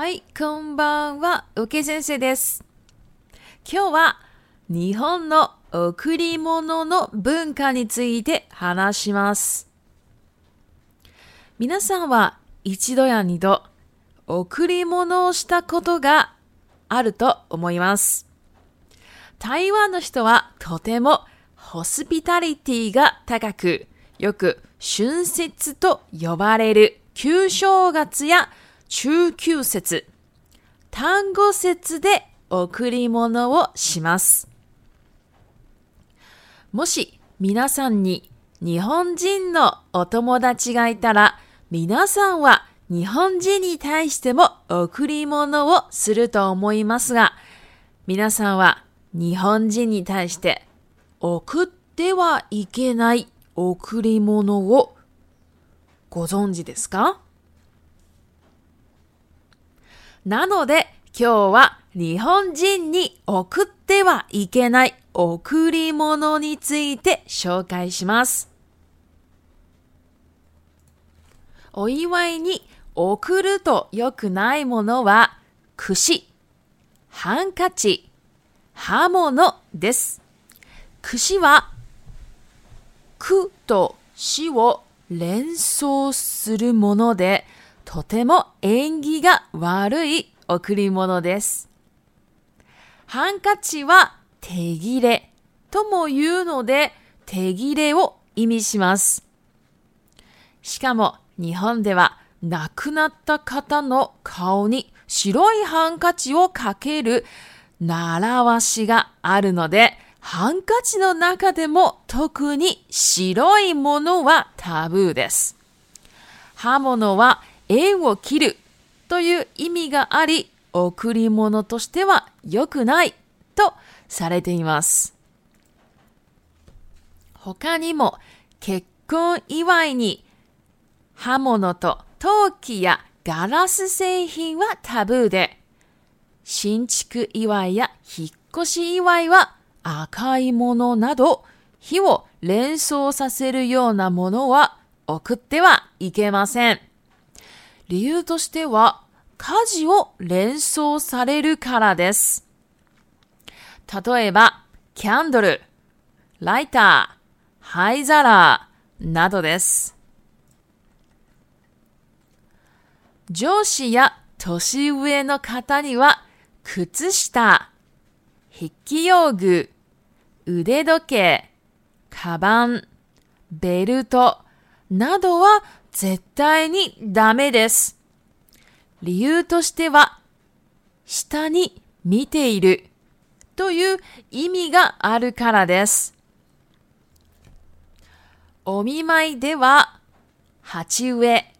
はい、こんばんは、受け先生です。今日は日本の贈り物の文化について話します。皆さんは一度や二度贈り物をしたことがあると思います。台湾の人はとてもホスピタリティが高く、よく春節と呼ばれる旧正月や中級節、単語節で贈り物をします。もし皆さんに日本人のお友達がいたら、皆さんは日本人に対しても贈り物をすると思いますが、皆さんは日本人に対して送ってはいけない贈り物をご存知ですかなので今日は日本人に送ってはいけない贈り物について紹介します。お祝いに贈ると良くないものは、串、ハンカチ、刃物です。串は、くとしを連想するもので、とても縁起が悪い贈り物です。ハンカチは手切れとも言うので、手切れを意味します。しかも日本では亡くなった方の顔に白いハンカチをかける習わしがあるので、ハンカチの中でも特に白いものはタブーです。刃物は縁を切るという意味があり、贈り物としては良くないとされています。他にも結婚祝いに刃物と陶器やガラス製品はタブーで、新築祝いや引っ越し祝いは赤いものなど火を連想させるようなものは送ってはいけません。理由としては、家事を連想されるからです。例えば、キャンドル、ライター、灰皿などです。上司や年上の方には、靴下、筆記用具、腕時計、カバン、ベルトなどは絶対にダメです。理由としては、下に見ているという意味があるからです。お見舞いでは、鉢植え、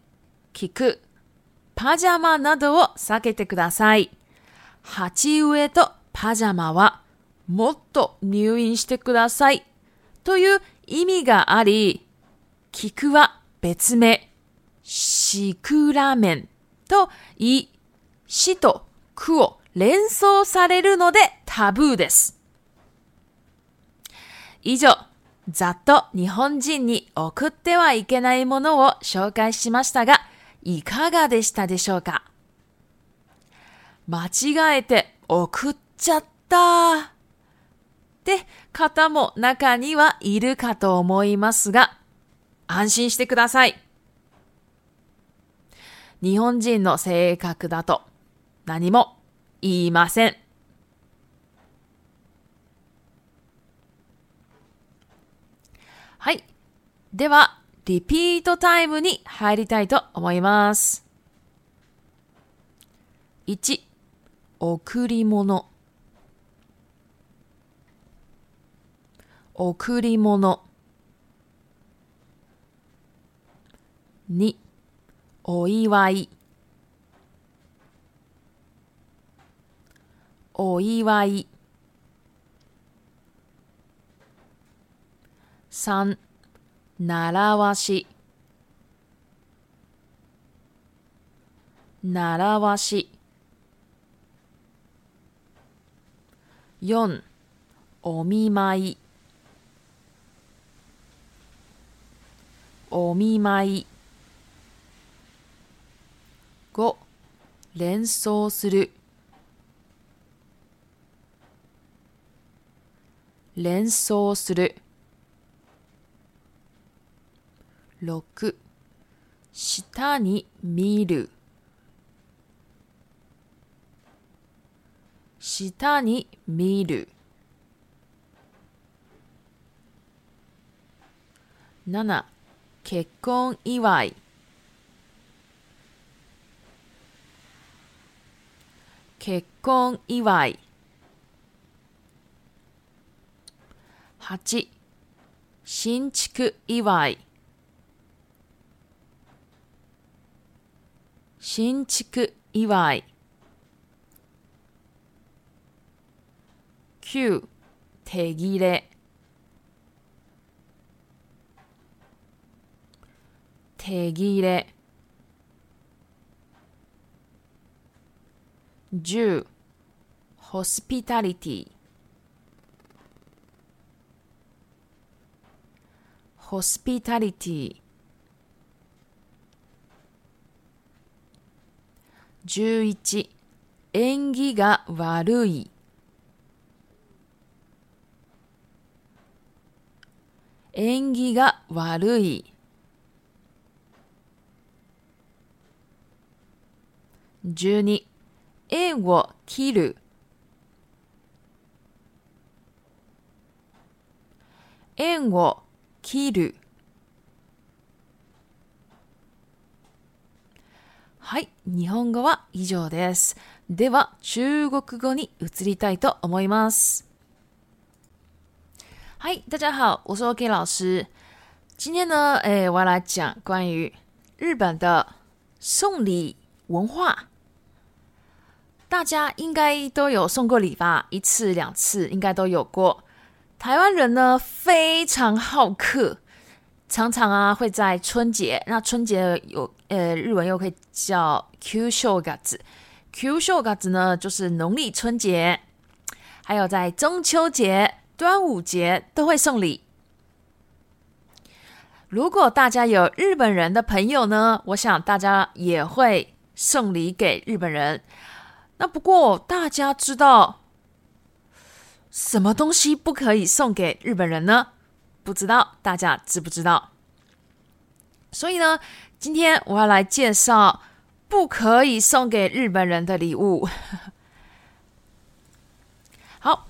菊、パジャマなどを避けてください。鉢植えとパジャマは、もっと入院してくださいという意味があり、菊は別名、シクラメンとい、死と苦を連想されるのでタブーです。以上、ざっと日本人に送ってはいけないものを紹介しましたが、いかがでしたでしょうか間違えて送っちゃったって方も中にはいるかと思いますが、安心してください。日本人の性格だと何も言いません。はい。では、リピートタイムに入りたいと思います。1、贈り物。贈り物。に、お祝いお祝い3習わし習わし四、お見舞いお見舞い5連想する連想する6下に見る下に見る7結婚祝い結婚祝い。八、新築祝い。新築祝い。九、手切れ。手切れ。10ホスピタリティホスピタリティ11縁起が悪い縁起が悪い12絵を切る。円を切る。はい、日本語は以上です。では、中国語に移りたいと思います。はい、大家好，我是 OK 老师。今天呢，哎，我ち来讲关于日本的送礼文化。大家应该都有送过礼吧？一次两次应该都有过。台湾人呢非常好客，常常啊会在春节，那春节有呃日文又可以叫 “q 秀嘎子 ”，“q 秀嘎子”呢就是农历春节，还有在中秋节、端午节都会送礼。如果大家有日本人的朋友呢，我想大家也会送礼给日本人。那不过，大家知道什么东西不可以送给日本人呢？不知道大家知不知道？所以呢，今天我要来介绍不可以送给日本人的礼物。好，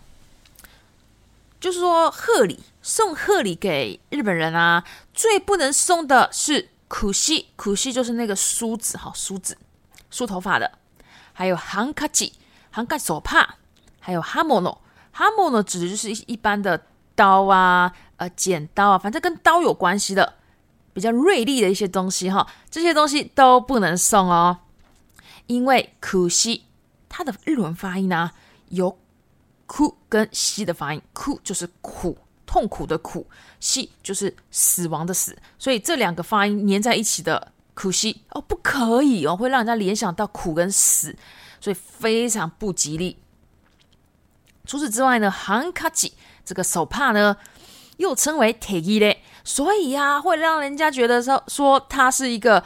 就是说贺礼，送贺礼给日本人啊，最不能送的是苦西，苦西就是那个梳子，哈，梳子，梳头发的。还有ハンカチ，ハンカ手帕，还有 hamono 指的就是一一般的刀啊、呃剪刀啊，反正跟刀有关系的、比较锐利的一些东西哈，这些东西都不能送哦，因为苦西，它的日文发音啊，有苦跟西的发音，苦就是苦，痛苦的苦，西就是死亡的死，所以这两个发音粘在一起的。可惜哦，不可以哦，会让人家联想到苦跟死，所以非常不吉利。除此之外呢，韩卡吉这个手帕呢，又称为铁衣嘞，所以呀，会让人家觉得说说它是一个，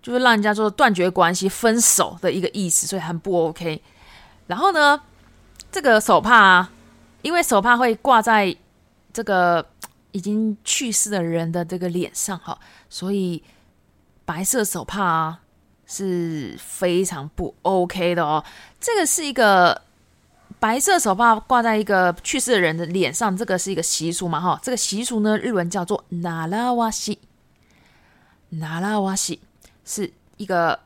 就是让人家说断绝关系、分手的一个意思，所以很不 OK。然后呢，这个手帕，啊，因为手帕会挂在这个已经去世的人的这个脸上哈，所以。白色手帕啊，是非常不 OK 的哦。这个是一个白色手帕挂在一个去世的人的脸上，这个是一个习俗嘛？哈，这个习俗呢，日文叫做“ナ拉瓦西”。纳拉瓦西是一个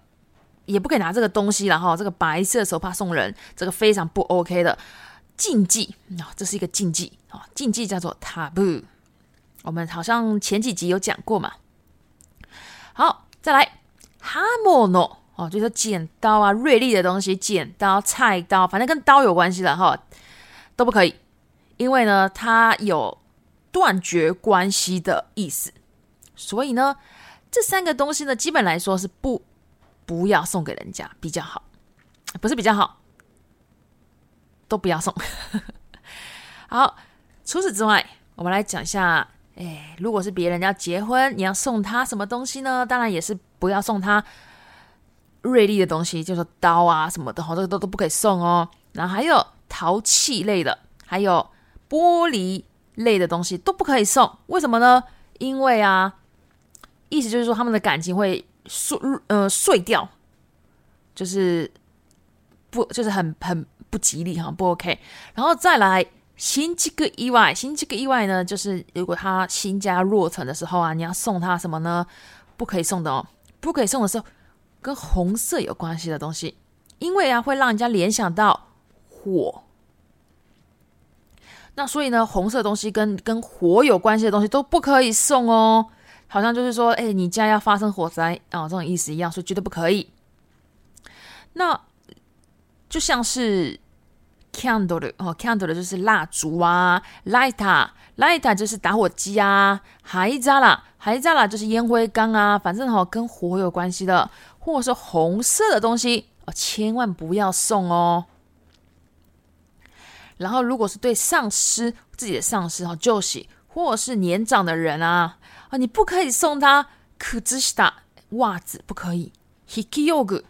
也不可以拿这个东西，然后这个白色手帕送人，这个非常不 OK 的禁忌啊，这是一个禁忌啊，禁忌叫做“ taboo。我们好像前几集有讲过嘛，好。再来，哈莫诺哦，就是说剪刀啊，锐利的东西，剪刀、菜刀，反正跟刀有关系的哈，都不可以，因为呢，它有断绝关系的意思。所以呢，这三个东西呢，基本来说是不不要送给人家比较好，不是比较好，都不要送。好，除此之外，我们来讲一下。哎，如果是别人要结婚，你要送他什么东西呢？当然也是不要送他锐利的东西，就是刀啊什么的，好这个都都不可以送哦。然后还有陶器类的，还有玻璃类的东西都不可以送。为什么呢？因为啊，意思就是说他们的感情会碎，嗯，碎掉，就是不，就是很很不吉利哈，不 OK。然后再来。新这个意外，新这个意外呢？就是如果他新家落成的时候啊，你要送他什么呢？不可以送的哦，不可以送的时候，跟红色有关系的东西，因为啊会让人家联想到火。那所以呢，红色东西跟跟火有关系的东西都不可以送哦，好像就是说，哎，你家要发生火灾啊，这种意思一样，所以绝对不可以。那就像是。candle 的哦，candle 的就是蜡烛啊，lighter，lighter 就是打火机啊还一扎啦还一扎啦就是烟灰缸啊，反正哦跟火有关系的，或者是红色的东西哦，千万不要送哦。然后如果是对丧尸自己的丧尸哦，就是或者是年长的人啊，啊你不可以送他 kujista 袜子不可以，hiki yogu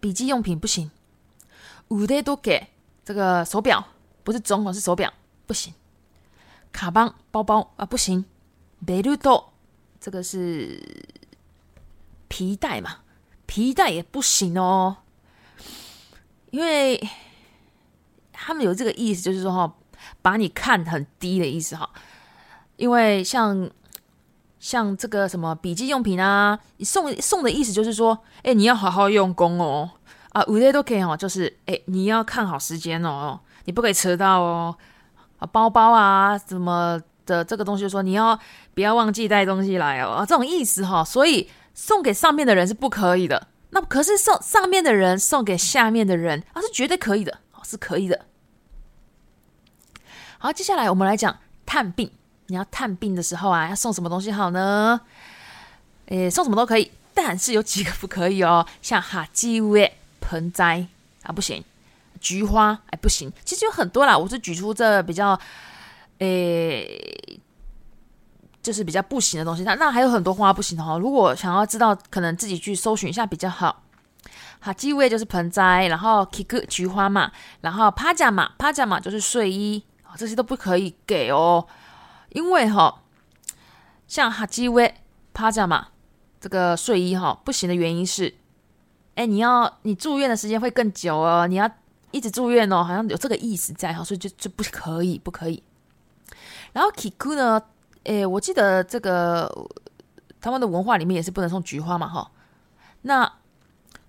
笔记用品不行。五代都给这个手表，不是钟，是手表，不行。卡邦包包啊，不行。贝鲁多，这个是皮带嘛？皮带也不行哦，因为他们有这个意思，就是说哈，把你看很低的意思哈。因为像像这个什么笔记用品啊，送送的意思就是说，哎，你要好好用功哦。啊，五类都可以哦，就是哎，你要看好时间哦，你不可以迟到哦。啊，包包啊，什么的这个东西，说你要不要忘记带东西来哦，这种意思哈。所以送给上面的人是不可以的。那可是送上面的人送给下面的人，啊，是绝对可以的，是可以的。好，接下来我们来讲探病，你要探病的时候啊，要送什么东西好呢？诶，送什么都可以，但是有几个不可以哦，像哈基乌诶。盆栽啊不行，菊花哎不行，其实有很多啦，我是举出这比较，诶，就是比较不行的东西。那那还有很多花不行的哈，如果想要知道，可能自己去搜寻一下比较好。哈基威就是盆栽，然后 Kiku 菊花嘛，然后 Pajama pajama 就是睡衣，这些都不可以给哦，因为哈，像哈基威 Pajama 这个睡衣哈不行的原因是。哎，你要你住院的时间会更久哦，你要一直住院哦，好像有这个意思在哈，所以就就不可以，不可以。然后 Kiku 呢，哎，我记得这个他们的文化里面也是不能送菊花嘛哈。那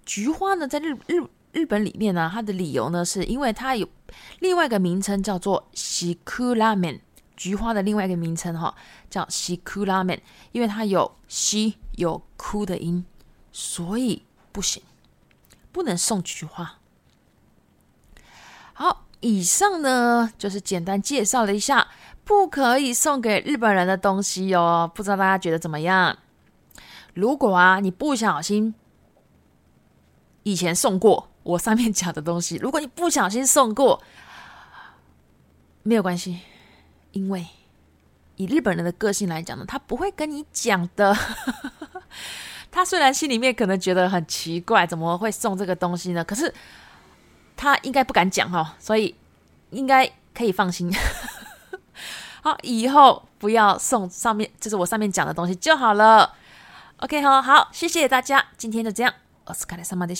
菊花呢，在日日日本里面呢，它的理由呢，是因为它有另外一个名称叫做 Shikuran，菊花的另外一个名称哈，叫 Shikuran，因为它有 sh 有 ku 的音，所以不行。不能送菊花。好，以上呢就是简单介绍了一下不可以送给日本人的东西哦。不知道大家觉得怎么样？如果啊你不小心以前送过我上面讲的东西，如果你不小心送过，没有关系，因为以日本人的个性来讲呢，他不会跟你讲的。他虽然心里面可能觉得很奇怪，怎么会送这个东西呢？可是他应该不敢讲哈，所以应该可以放心。好，以后不要送上面，就是我上面讲的东西就好了。OK 哈，好，谢谢大家，今天就这样，我是卡里萨玛德